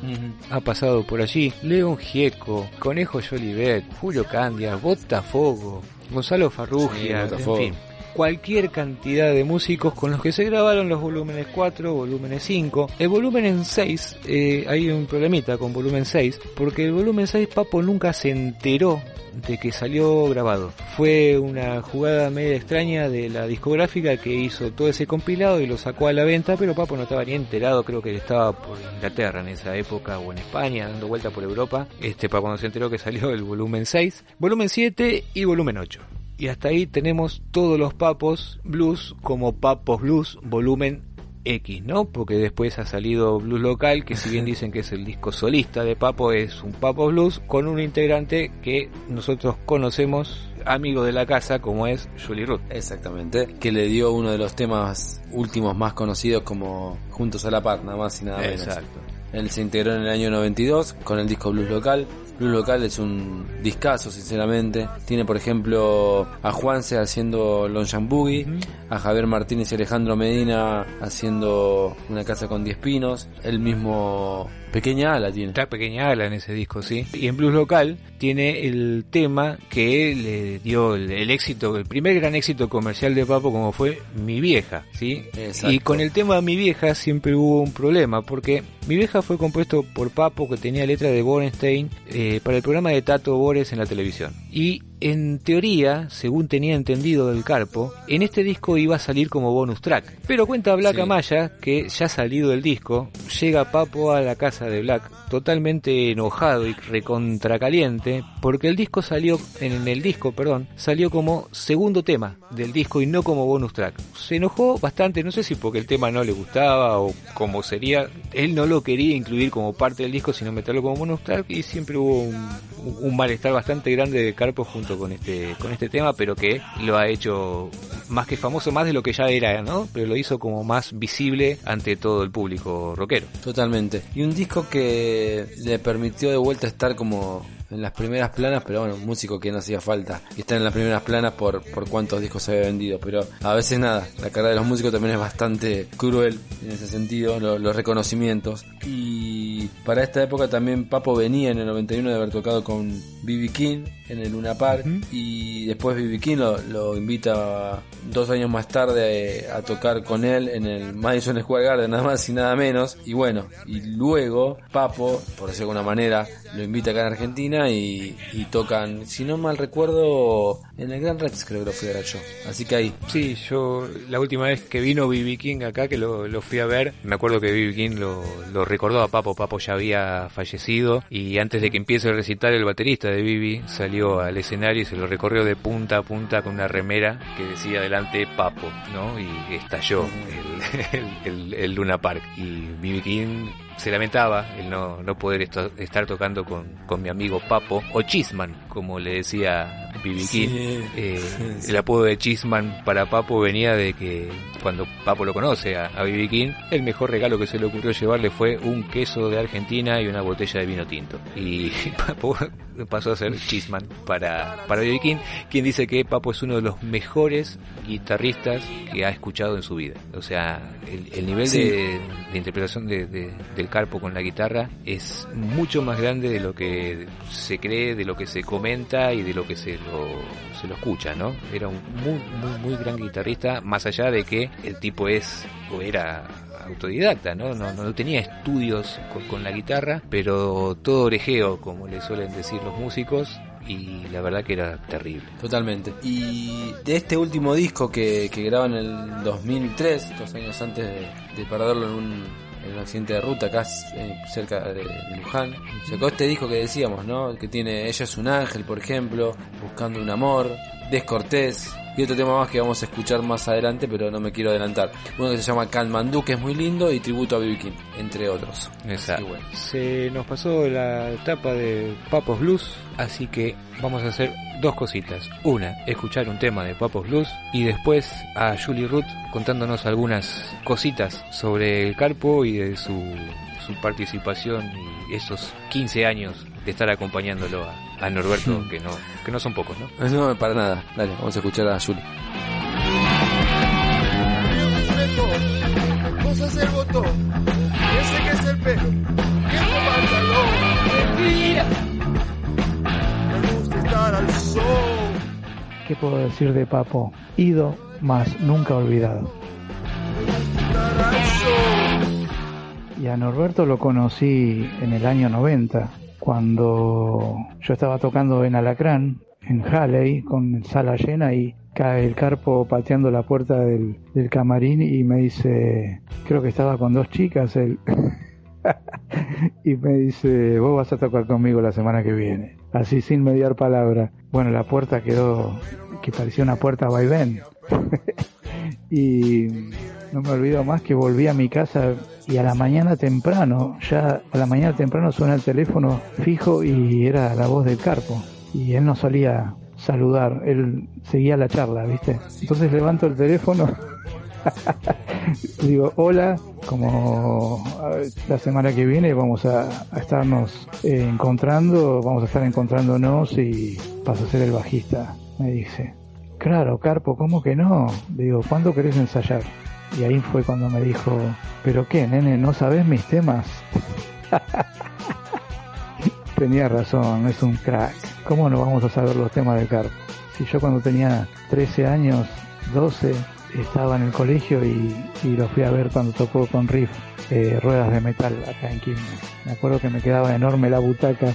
ha pasado por allí, León Gieco, Conejo Jolivet, Julio Candia, Botafogo, Gonzalo Farrugia, Sí, en fin cualquier cantidad de músicos con los que se grabaron los volúmenes 4, volúmenes 5. El volumen en 6, eh, hay un problemita con volumen 6, porque el volumen 6 Papo nunca se enteró de que salió grabado. Fue una jugada media extraña de la discográfica que hizo todo ese compilado y lo sacó a la venta, pero Papo no estaba ni enterado, creo que estaba por Inglaterra en esa época o en España, dando vuelta por Europa, este para cuando se enteró que salió el volumen 6, volumen 7 y volumen 8. Y hasta ahí tenemos todos los papos blues como papos blues volumen X, ¿no? Porque después ha salido Blues Local, que si bien (laughs) dicen que es el disco solista de Papo, es un Papo Blues con un integrante que nosotros conocemos, amigo de la casa, como es Julie Ruth. Exactamente, que le dio uno de los temas últimos más conocidos como Juntos a la Par, nada más y nada menos. Exacto. Él se integró en el año 92 con el disco Blues Local. Blues Local es un discazo, sinceramente. Tiene, por ejemplo, a Juanse haciendo Longshan Boogie, a Javier Martínez y Alejandro Medina haciendo Una casa con 10 pinos. El mismo Pequeña Ala tiene. Está pequeña ala en ese disco, sí. Y en Blues Local tiene el tema que le dio el, el éxito, el primer gran éxito comercial de Papo como fue Mi Vieja, ¿sí? Exacto. Y con el tema Mi Vieja siempre hubo un problema, porque Mi Vieja fue compuesto por Papo que tenía letra de Borenstein eh, para el programa de Tato Bores en la televisión. Y en teoría, según tenía entendido del Carpo, en este disco iba a salir como bonus track. Pero cuenta Black Sí. Amaya que ya salido el disco, llega Papo a la casa de Black totalmente enojado y recontracaliente porque el disco salió, en el disco, perdón, salió como segundo tema del disco y no como bonus track. Se enojó bastante, no sé si porque el tema no le gustaba o como sería, él no lo quería incluir como parte del disco sino meterlo como bonus track y siempre hubo un, un malestar bastante grande de Carpo junto con este, con este tema, pero que lo ha hecho más que famoso, más de lo que ya era, ¿no? Pero lo hizo como más visible ante todo el público rockero. Totalmente. Y un disco que le permitió de vuelta estar como en las primeras planas, pero bueno, un músico que no hacía falta y estar en las primeras planas por, por cuántos discos se había vendido. Pero a veces nada, la carrera de los músicos también es bastante cruel en ese sentido, lo- los reconocimientos. Y para esta época también Papo venía en el 91 de haber tocado con B.B. King en el Luna Park y después B.B. King lo, lo invita dos años más tarde a tocar con él en el Madison Square Garden, (laughs) nada más y nada menos. Y bueno, y luego Papo, por decirlo de alguna manera, lo invita acá en Argentina y, tocan, si no mal recuerdo, en el Gran Rex creo que lo fui a ver yo. Así que ahí, Sí, yo la última vez que vino B.B. King acá, que lo, fui a ver, me acuerdo que B.B. King lo, recordó a Papo, Papo ya había fallecido y antes de que empiece el recital el baterista de B.B. salió al escenario y se lo recorrió de punta a punta con una remera que decía adelante Papo, ¿no? Y estalló el- (laughs) el Luna Park y B.B. King se lamentaba el no, no poder esto- estar tocando con, con mi amigo Papo o Chisman, como le decía. King. Eh, el apodo de Chisman para Papo venía de que cuando Papo lo conoce a, a B.B. King, el mejor regalo que se le ocurrió llevarle fue un queso de Argentina y una botella de vino tinto. Y (laughs) Papo pasó a ser Chisman para, para B.B. King, quien dice que Papo es uno de los mejores guitarristas que ha escuchado en su vida. O sea, el, el nivel Sí. de, de interpretación de- de- del Carpo con la guitarra es mucho más grande de lo que se cree, de lo que se comenta y de lo que se lo, se lo escucha, ¿no? Era un muy, muy, muy gran guitarrista, más allá de que el tipo es o era autodidacta, ¿no? No, no tenía estudios con, con la guitarra, pero todo orejeo, como le suelen decir los músicos, y la verdad que era terrible. Totalmente. Y de este último disco que, que graba en el 2003, dos años antes de, de perderlo en un, en un accidente de ruta acá eh, cerca de, de Luján, sacó este disco que decíamos, ¿no? Que tiene Ella es un ángel, por ejemplo, Buscando un amor, Descortés. Y otro tema más que vamos a escuchar más adelante, pero no me quiero adelantar. Uno que se llama Kanmandú, que es muy lindo, y Tributo a B.B. King, entre otros. Que bueno. Se nos pasó la etapa de Papos Blues, así que vamos a hacer dos cositas. Una, escuchar un tema de Papos Blues y después a Julie Ruth contándonos algunas cositas sobre el carpo y de su su participación y esos 15 años estar acompañándolo a, a Norberto, que no que no son pocos, ¿no? No, para nada. Dale, vamos a escuchar a Juli. Cosas el botón, ese que es el pelo, que es el pantalón. Mentira. Me gusta estar al sol. ¿Qué puedo decir de Papo? Ido, más nunca olvidado. Y a Norberto lo conocí en el año 90, cuando yo estaba tocando en Alacrán, en Halley, con sala llena y cae el carpo pateando la puerta del, camarín y me dice, creo que estaba con dos chicas, él. (laughs) y me dice, vos vas a tocar conmigo la semana que viene. Así sin mediar palabra. Bueno, la puerta quedó, que parecía una puerta vaivén. (laughs) y no me olvido más que volví a mi casa y a la mañana temprano, ya a la mañana temprano suena el teléfono fijo y era la voz del carpo. Y él no solía saludar, él seguía la charla, ¿viste? Entonces levanto el teléfono, (laughs) digo, hola, como la semana que viene vamos a, a estarnos eh, encontrando, vamos a estar encontrándonos y vas a ser el bajista, me dice. Claro, Carpo, ¿cómo que no? Digo, ¿cuándo querés ensayar? Y ahí fue cuando me dijo, ¿pero qué, nene? ¿No sabes mis temas? (laughs) Tenía razón, es un crack. ¿Cómo no vamos a saber los temas de Carpo? Si yo cuando tenía 13 años, 12, estaba en el colegio y, y lo fui a ver cuando tocó con Riff eh, Ruedas de Metal acá en Quilmes. Me acuerdo que me quedaba enorme la butaca,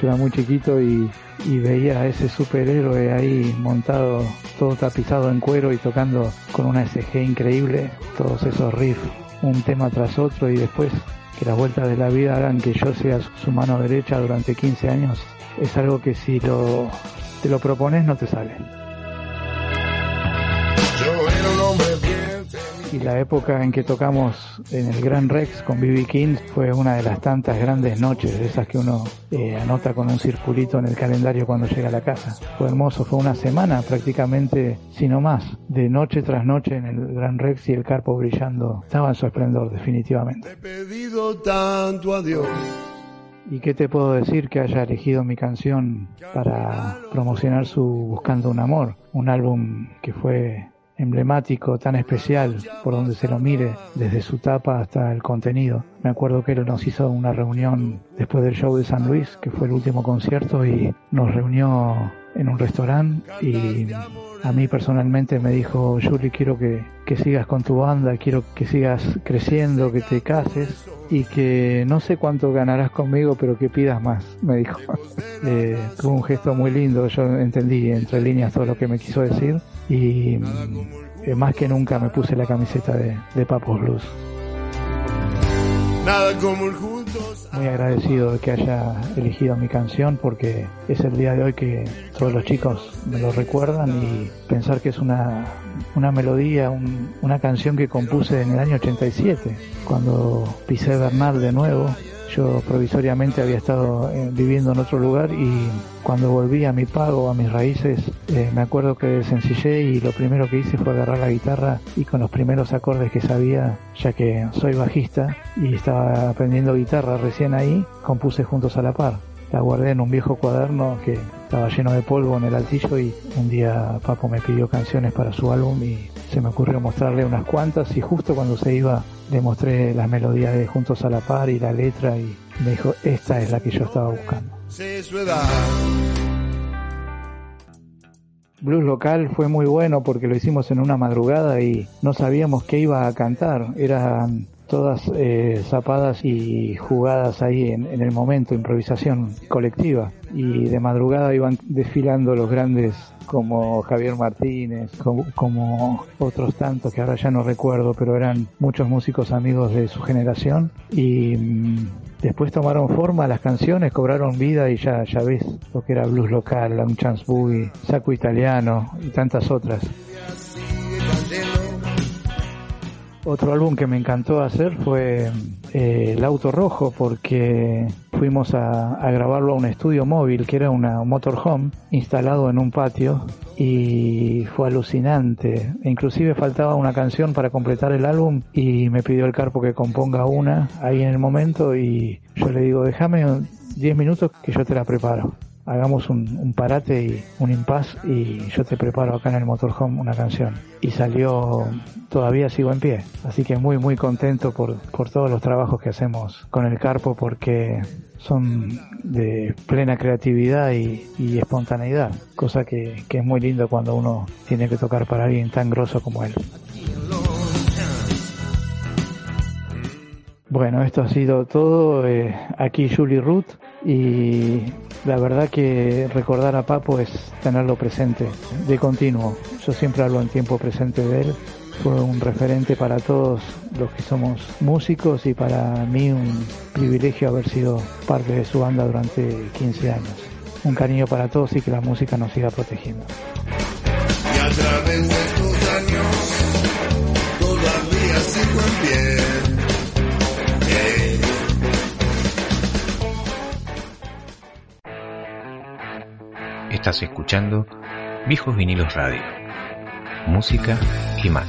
yo era muy chiquito y, y veía a ese superhéroe ahí montado, todo tapizado en cuero y tocando con una SG increíble, todos esos riffs, un tema tras otro y después que las vueltas de la vida hagan que yo sea su mano derecha durante 15 años, es algo que si lo, te lo propones no te sale. Y la época en que tocamos en el Gran Rex con B.B. King fue una de las tantas grandes noches, de esas que uno eh, anota con un circulito en el calendario cuando llega a la casa. Fue hermoso, fue una semana prácticamente, si no más, de noche tras noche en el Gran Rex y el Carpo brillando. Estaba en su esplendor, definitivamente. He pedido tanto a Dios. ¿Y qué te puedo decir que haya elegido mi canción para promocionar su Buscando un Amor? Un álbum que fue emblemático, tan especial, por donde se lo mire, desde su tapa hasta el contenido. Me acuerdo que él nos hizo una reunión después del show de San Luis, que fue el último concierto, y nos reunió en un restaurante y a mí personalmente me dijo, Julie, quiero que, que sigas con tu banda, quiero que sigas creciendo, que te cases y que no sé cuánto ganarás conmigo, pero que pidas más, me dijo. (laughs) Eh, tuvo un gesto muy lindo, yo entendí entre líneas todo lo que me quiso decir y eh, más que nunca me puse la camiseta de, de Papos Blues. Nada como el juntos. Muy agradecido de que haya elegido mi canción porque es el día de hoy que todos los chicos me lo recuerdan y pensar que es una, una melodía, un- una canción que compuse en el año 87, cuando pisé Bernal de nuevo. Yo provisoriamente había estado eh, viviendo en otro lugar y cuando volví a mi pago, a mis raíces, eh, me acuerdo que sencillé y lo primero que hice fue agarrar la guitarra y con los primeros acordes que sabía, ya que soy bajista y estaba aprendiendo guitarra recién ahí, compuse juntos a la par. La guardé en un viejo cuaderno que estaba lleno de polvo en el altillo y un día Papo me pidió canciones para su álbum y se me ocurrió mostrarle unas cuantas y justo cuando se iba le mostré las melodías de Juntos a la Par y la letra y me dijo, esta es la que yo estaba buscando. Sé su edad. Blues local fue muy bueno porque lo hicimos en una madrugada y no sabíamos qué iba a cantar. Eran todas eh, zapadas y jugadas ahí en, en el momento, improvisación colectiva. Y de madrugada iban desfilando los grandes como Javier Martínez, como, otros tantos que ahora ya no recuerdo, pero eran muchos músicos amigos de su generación. Y mm, después tomaron forma las canciones, cobraron vida y ya, ya ves lo que era blues local, un chance boogie, saco italiano y tantas otras. Otro álbum que me encantó hacer fue eh, El Auto Rojo porque fuimos a, a grabarlo a un estudio móvil que era una motorhome instalado en un patio y fue alucinante. Inclusive faltaba una canción para completar el álbum y me pidió el Carpo que componga una ahí en el momento y yo le digo, déjame 10 minutos que yo te la preparo. Hagamos un, parate y un impas y yo te preparo acá en el motorhome una canción. Y salió, todavía sigo en pie. Así que muy, muy contento por, por todos los trabajos que hacemos con el Carpo porque son de plena creatividad y, y espontaneidad, cosa que, que es muy lindo cuando uno tiene que tocar para alguien tan grosso como él. Bueno, esto ha sido todo. eh, aquí Julie Ruth y la verdad que recordar a Papo es tenerlo presente de continuo. Yo siempre hablo en tiempo presente de él. Fue un referente para todos los que somos músicos y para mí un privilegio haber sido parte de su banda durante 15 años. Un cariño para todos y que la música nos siga protegiendo. Estás escuchando Viejos Vinilos Radio. Música y más.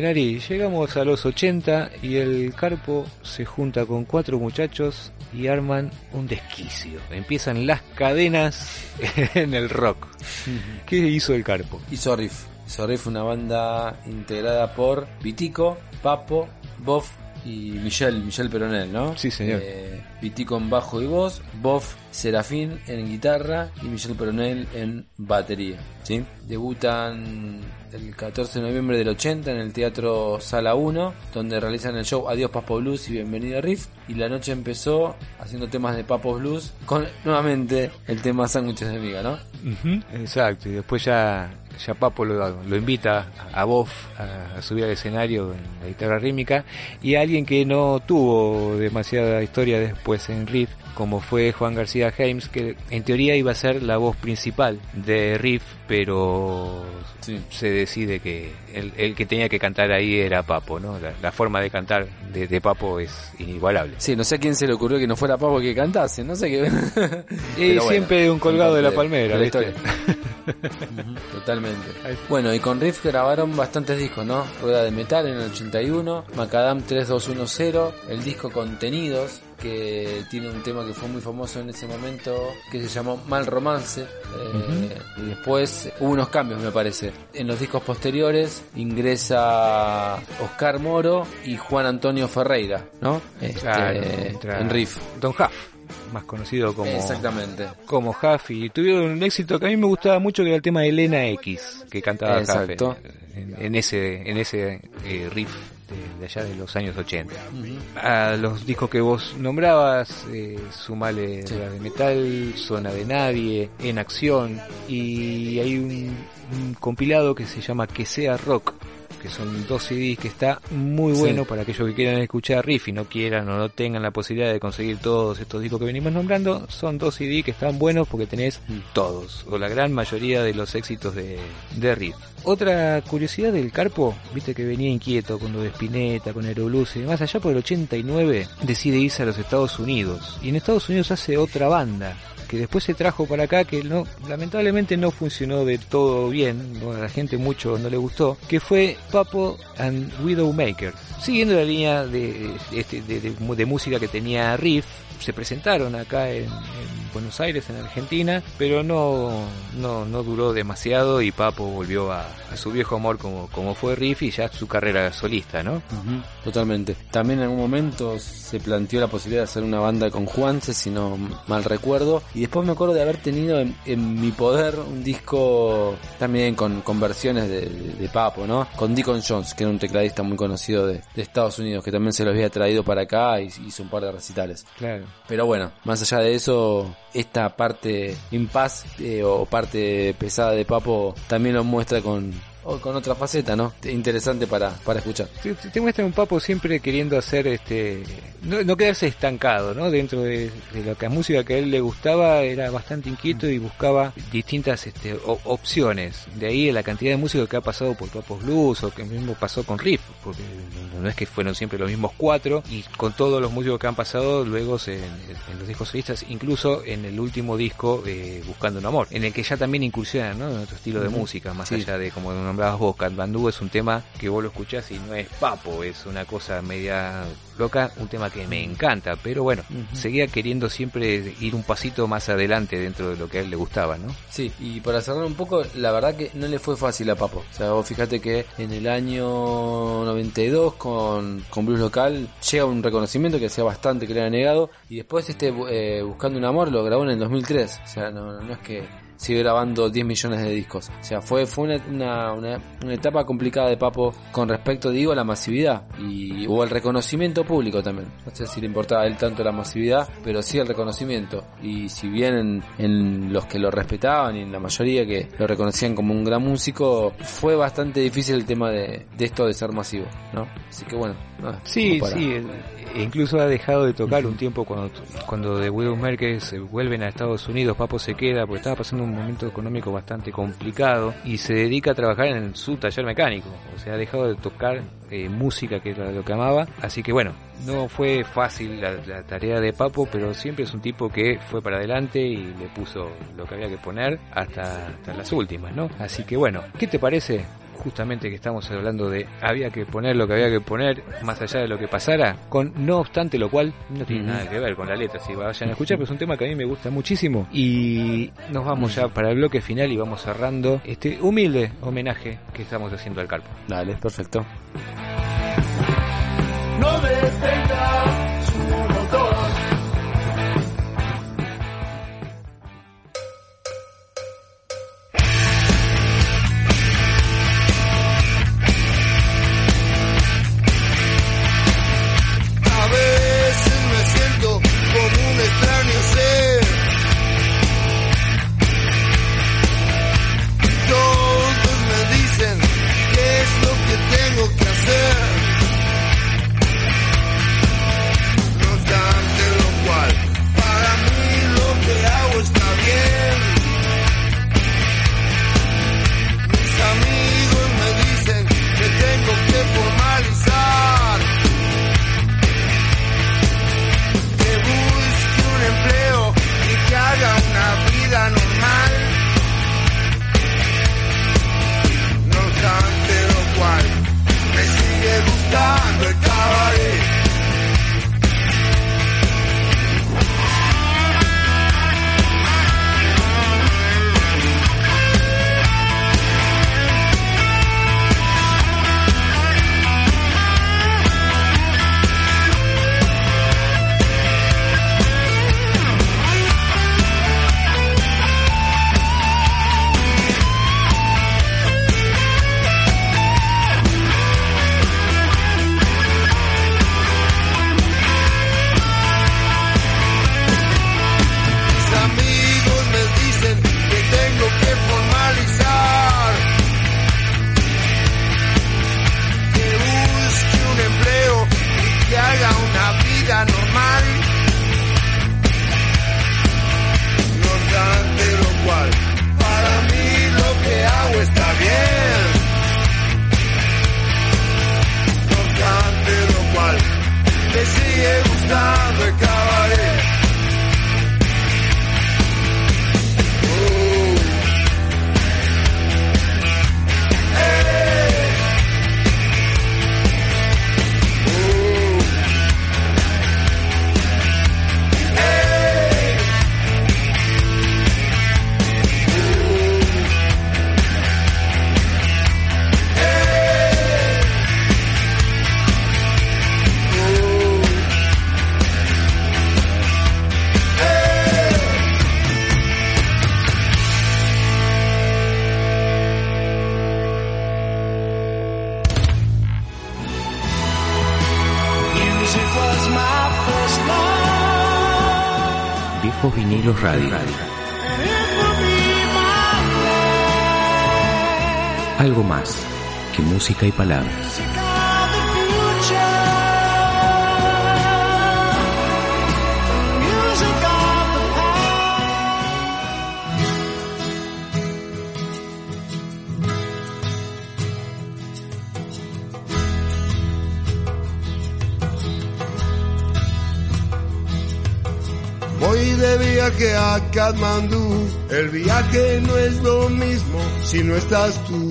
Bien, Ari, llegamos a los 80 y el Carpo se junta con cuatro muchachos y arman un desquicio. Empiezan las cadenas (laughs) en el rock. (laughs) ¿Qué hizo el Carpo? Hizo Riff. Hizo Riff una banda integrada por Vitico, Papo, Boff y Michelle, Michelle Peronel, ¿no? Sí, señor. Eh, Vitico en bajo y voz, Boff, Serafín en guitarra y Michelle Peronel en batería. ¿sí? Debutan el 14 de noviembre del 80 en el Teatro Sala 1, donde realizan el show Adiós Papo Blues y Bienvenida Riff. Y la noche empezó haciendo temas de Papo Blues con nuevamente el tema Sándwiches de Miga, ¿no? Exacto, y después ya, ya Papo lo, lo invita a Boff a, subir al escenario en la guitarra rítmica y a alguien que no tuvo demasiada historia después en Riff, como fue Juan García Heims, que en teoría iba a ser la voz principal de Riff, pero Sí. se decide que el, el que tenía que cantar ahí era Papo, ¿no? La, la forma de cantar de, de Papo es inigualable. Sí, no sé a quién se le ocurrió que no fuera Papo que cantase, no sé qué. (laughs) Y bueno, siempre un colgado de la palmera, de la historia. (laughs) Totalmente. Bueno, y con Riff grabaron bastantes discos, ¿no? Rueda de Metal en el 81, Macadam 3210, el disco Contenidos, que tiene un tema que fue muy famoso en ese momento, que se llamó Mal Romance. eh, Y después hubo unos cambios, me parece. En los discos posteriores ingresa Oscar Moro y Juan Antonio Ferreira, ¿no? Este, Claro, entra en Riff. Don Huff, más conocido como Exactamente. como Huff y tuvieron un éxito que a mí me gustaba mucho que era el tema de Elena X que cantaba Huff en ese en ese eh, riff de, de allá de los años 80 a los discos que vos nombrabas eh, sumale Sí. De metal zona de nadie en acción y hay un, un compilado que se llama que sea rock que son dos CDs que está muy Sí. bueno para aquellos que quieran escuchar riff y no quieran o no tengan la posibilidad de conseguir todos estos discos que venimos nombrando, son dos CD que están buenos porque tenés Mm. todos, o la gran mayoría de los éxitos de, de riff. Otra curiosidad del Carpo, viste que venía inquieto con lo de Spinetta, con Aeroblues y demás, allá por el 89 decide irse a los Estados Unidos, y en Estados Unidos hace otra banda, que después se trajo para acá que no lamentablemente no funcionó de todo bien, a la gente mucho no le gustó, que fue Papo and Widowmakers. Siguiendo la línea de, este, de, de- de música que tenía Riff, se presentaron acá en, en Buenos Aires, en Argentina, pero no, no, no duró demasiado y Papo volvió a, a su viejo amor como, como fue Riff y ya su carrera solista, ¿no? Ujú, Totalmente. También en algún momento se planteó la posibilidad de hacer una banda con Juanse, si no mal recuerdo. Y después me acuerdo de haber tenido en, en mi poder un disco también con, con versiones de, de- de Papo, ¿no? Con Deacon Jones, que era un tecladista muy conocido de, de Estados Unidos, que también se los había traído para acá y hizo un par de recitales. Claro. Pero bueno, más allá de eso, esta parte impas eh, o parte pesada de Papo también lo muestra con, o con otra faceta, ¿no? Interesante para, para escuchar. Te, te muestra un papo siempre queriendo hacer este no, no quedarse estancado, ¿no? Dentro de, de la música que a él le gustaba era bastante inquieto y buscaba distintas este, o- opciones. De ahí la cantidad de músicos que ha pasado por Papos Blues o que mismo pasó con Riff, porque no, es que fueron siempre los mismos cuatro y con todos los músicos que han pasado luego se- en, en los discos solistas, incluso en el último disco eh, Buscando un Amor, en el que ya también incursionan ¿no? en otro estilo de música, más Sí. allá de como nombrabas vos, Katmandú es un tema que vos lo escuchás y no es papo, es una cosa media loca, un tema que me encanta, pero bueno, seguía queriendo siempre ir un pasito más adelante dentro de lo que a él le gustaba, ¿no? Sí, y para cerrar un poco, la verdad que no le fue fácil a Papo. O sea, vos fíjate que en el año 92 con, con Blues Local llega un reconocimiento que hacía bastante que le era negado. Y después este eh, Buscando un Amor lo grabó en el 2003. O sea, no, no es que sigue grabando 10 millones de discos. O sea, fue, fue una, una, una- etapa complicada de Papo con respecto, digo, a la masividad y o al reconocimiento público también. No sé si le importaba a él tanto la masividad, pero sí el reconocimiento. Y si bien en, en los que lo respetaban y en la mayoría que lo reconocían como un gran músico, fue bastante difícil el tema de, de esto de ser masivo, ¿no? Así que bueno, nada, Sí, para- sí, e incluso ha dejado de tocar un tiempo cuando, cuando de Widow Merkel se vuelven a Estados Unidos, Papo se queda porque estaba pasando un momento económico bastante complicado y se dedica a trabajar en su taller mecánico, o sea, ha dejado de tocar eh, música que era lo que amaba, así que bueno, no fue fácil la, tarea de Papo, pero siempre es un tipo que fue para adelante y le puso lo que había que poner hasta las últimas, ¿no? Así que bueno, ¿qué te parece? Justamente que estamos hablando de había que poner lo que había que poner más allá de lo que pasara, con no obstante lo cual no tiene nada que ver con la letra, si vayan a escuchar, pero es un tema que a mí me gusta muchísimo. Y nos vamos ya para el bloque final y vamos cerrando este humilde homenaje que estamos haciendo al Carpo. Dale, perfecto. no detenga Vinilos radio. algo más que música y palabras. Viaje a Katmandú, el viaje no es lo mismo si no estás tú.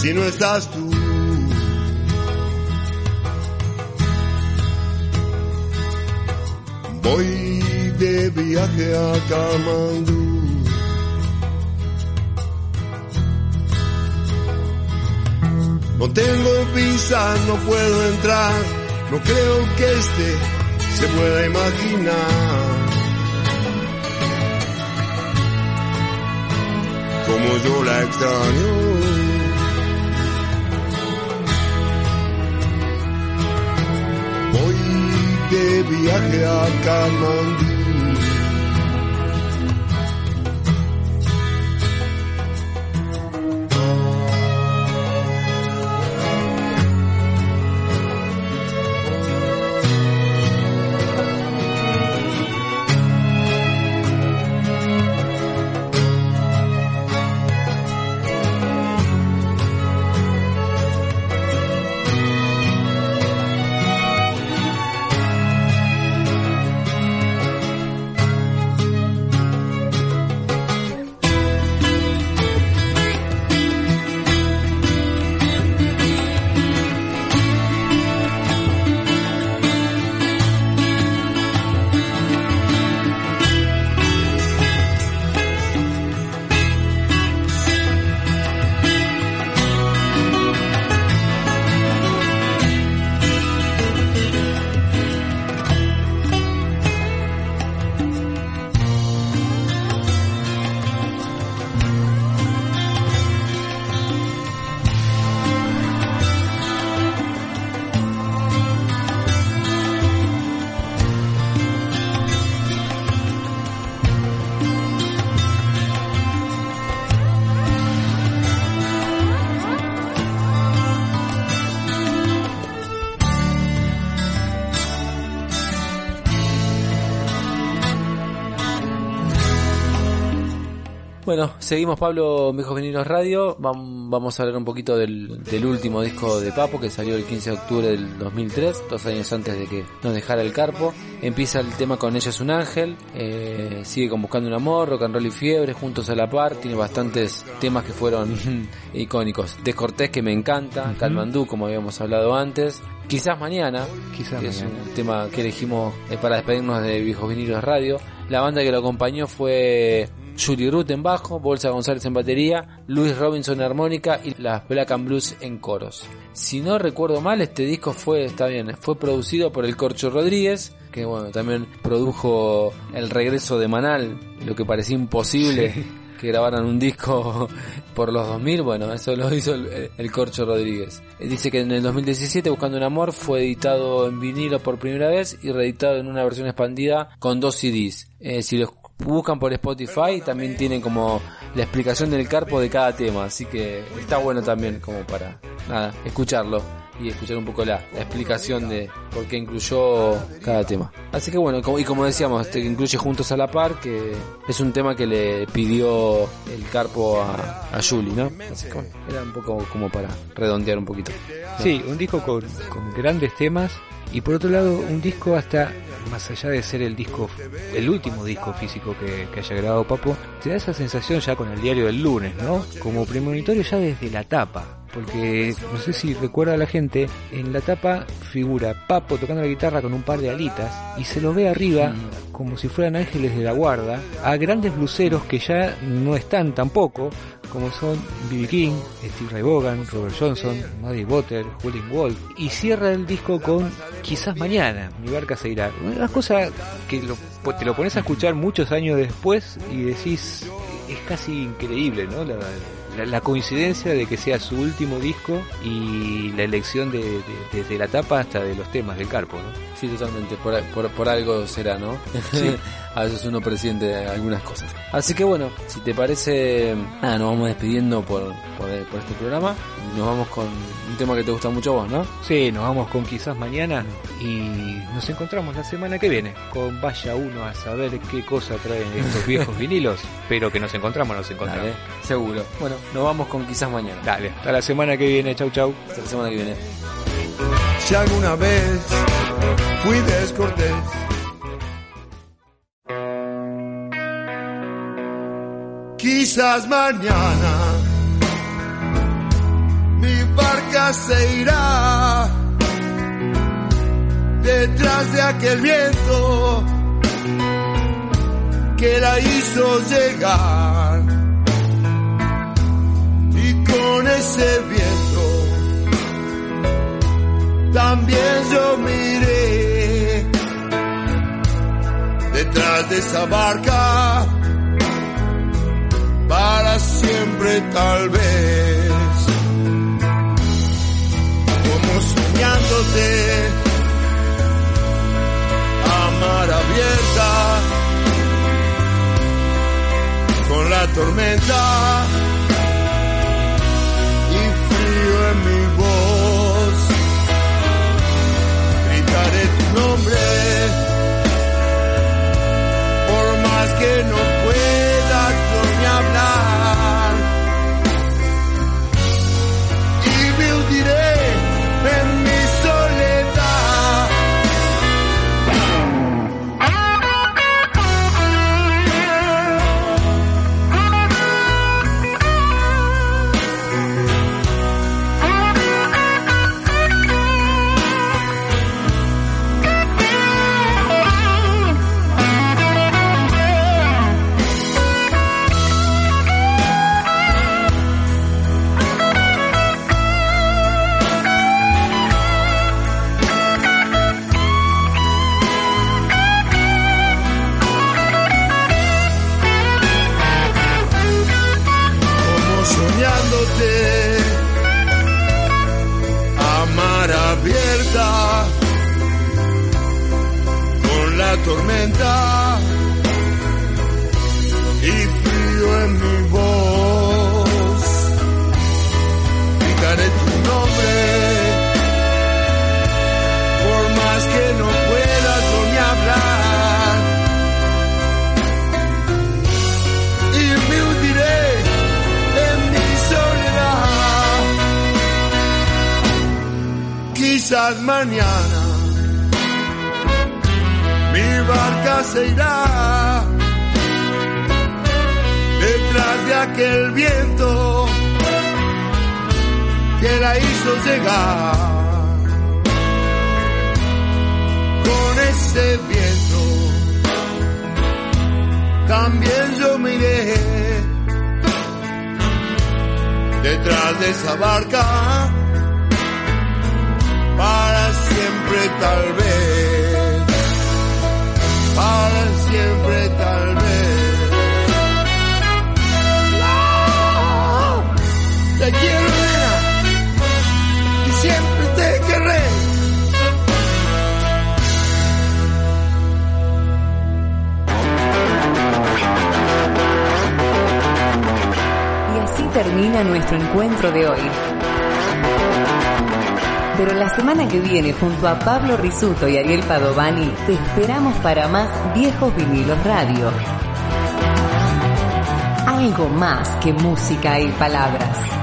Si no estás tú. Voy de viaje a Katmandú. No tengo visa, no puedo entrar, no creo que este se pueda imaginar. Como yo la extraño. Voy de viaje a Kamandú. Seguimos Pablo Viejos Vinilos Radio. Vam- Vamos a hablar un poquito del, del último disco de Papo que salió el 15 de octubre del 2003, dos años antes de que nos dejara el Carpo. Empieza el tema con Ella es un ángel, eh, sigue con Buscando un amor, Rock and Roll y Fiebre, Juntos a la par. Tiene bastantes temas que fueron (laughs) icónicos. Descortés que me encanta, Katmandú como habíamos hablado antes. Quizás mañana, Quizás que es mañana. un tema que elegimos eh, para despedirnos de Viejos Vinilos Radio. La banda que lo acompañó fue Julie Ruth en bajo, Bolsa González en batería, Luis Robinson en armónica y las Black and Blues en coros. Si no recuerdo mal, este disco fue, está bien, fue producido por el Corcho Rodríguez, que bueno, también produjo el regreso de Manal, lo que parecía imposible que grabaran un disco (laughs) por los 2000, bueno, eso lo hizo el, el Corcho Rodríguez. Dice que en el 2017 Buscando un Amor fue editado en vinilo por primera vez y reeditado en una versión expandida con dos CDs. Eh, si buscan por Spotify también tienen como la explicación del carpo de cada tema, así que está bueno también como para nada, escucharlo y escuchar un poco la, explicación de por qué incluyó cada tema. Así que bueno, y como decíamos, este incluye Juntos a la Par, que es un tema que le pidió el carpo a, a Julie, ¿no? Así que bueno, era un poco como para redondear un poquito. Sí, un disco con, con grandes temas y por otro lado un disco hasta más allá de ser el disco, el último disco físico que, que haya grabado Papo, te da esa sensación ya con el diario del lunes, ¿no? Como premonitorio ya desde la tapa. Porque no sé si recuerda la gente, en la tapa figura Papo tocando la guitarra con un par de alitas y se lo ve arriba como si fueran ángeles de la guarda a grandes bluseros que ya no están tampoco, como son B.B. King, Steve Ray Vaughan, Robert Johnson, Muddy Water, Willing Wolf, y cierra el disco con Quizás mañana, mi barca se irá. Una cosa que lo- te lo pones a escuchar muchos años después y decís, es casi increíble, ¿no? La, la, la coincidencia de que sea su último disco y la elección de, de- desde la tapa hasta de los temas del Carpo, ¿no? Sí, totalmente. Por, por, por algo será, ¿no? Sí. (laughs) a veces uno presiente algunas cosas. Así que bueno, si te parece, nada, nos vamos despidiendo por, por, por este programa. Nos vamos con un tema que te gusta mucho a vos, ¿no? Sí, nos vamos con quizás mañana y nos encontramos la semana que viene con Vaya Uno a saber qué cosa traen estos viejos (laughs) vinilos, pero que nos encontramos, nos encontramos. Dale, seguro. Bueno, nos vamos con quizás mañana. Dale, hasta la semana que viene, chau chau. Hasta la semana que viene. Si alguna vez fui descortés, quizás mañana mi barca se irá detrás de aquel viento que la hizo llegar. Y con ese viento también yo miré detrás de esa barca para siempre tal vez. Como soñándote a abierta con la tormenta y frío en mi voz. Gritaré tu nombre por más que no tormenta y frío en mi voz gritaré tu nombre por más que no pueda yo ni hablar y me hundiré en mi soledad. Quizás mañana barca se irá. Detrás de aquel viento que la hizo llegar. Con ese viento también yo miré detrás de esa barca para siempre tal vez para siempre tal vez ¡No! te quiero nena y siempre te querré Y así termina nuestro encuentro de hoy. Pero la semana que viene, junto a Pablo Risuto y Ariel Padovani, te esperamos para más Viejos Vinilos Radio. Algo más que música y palabras.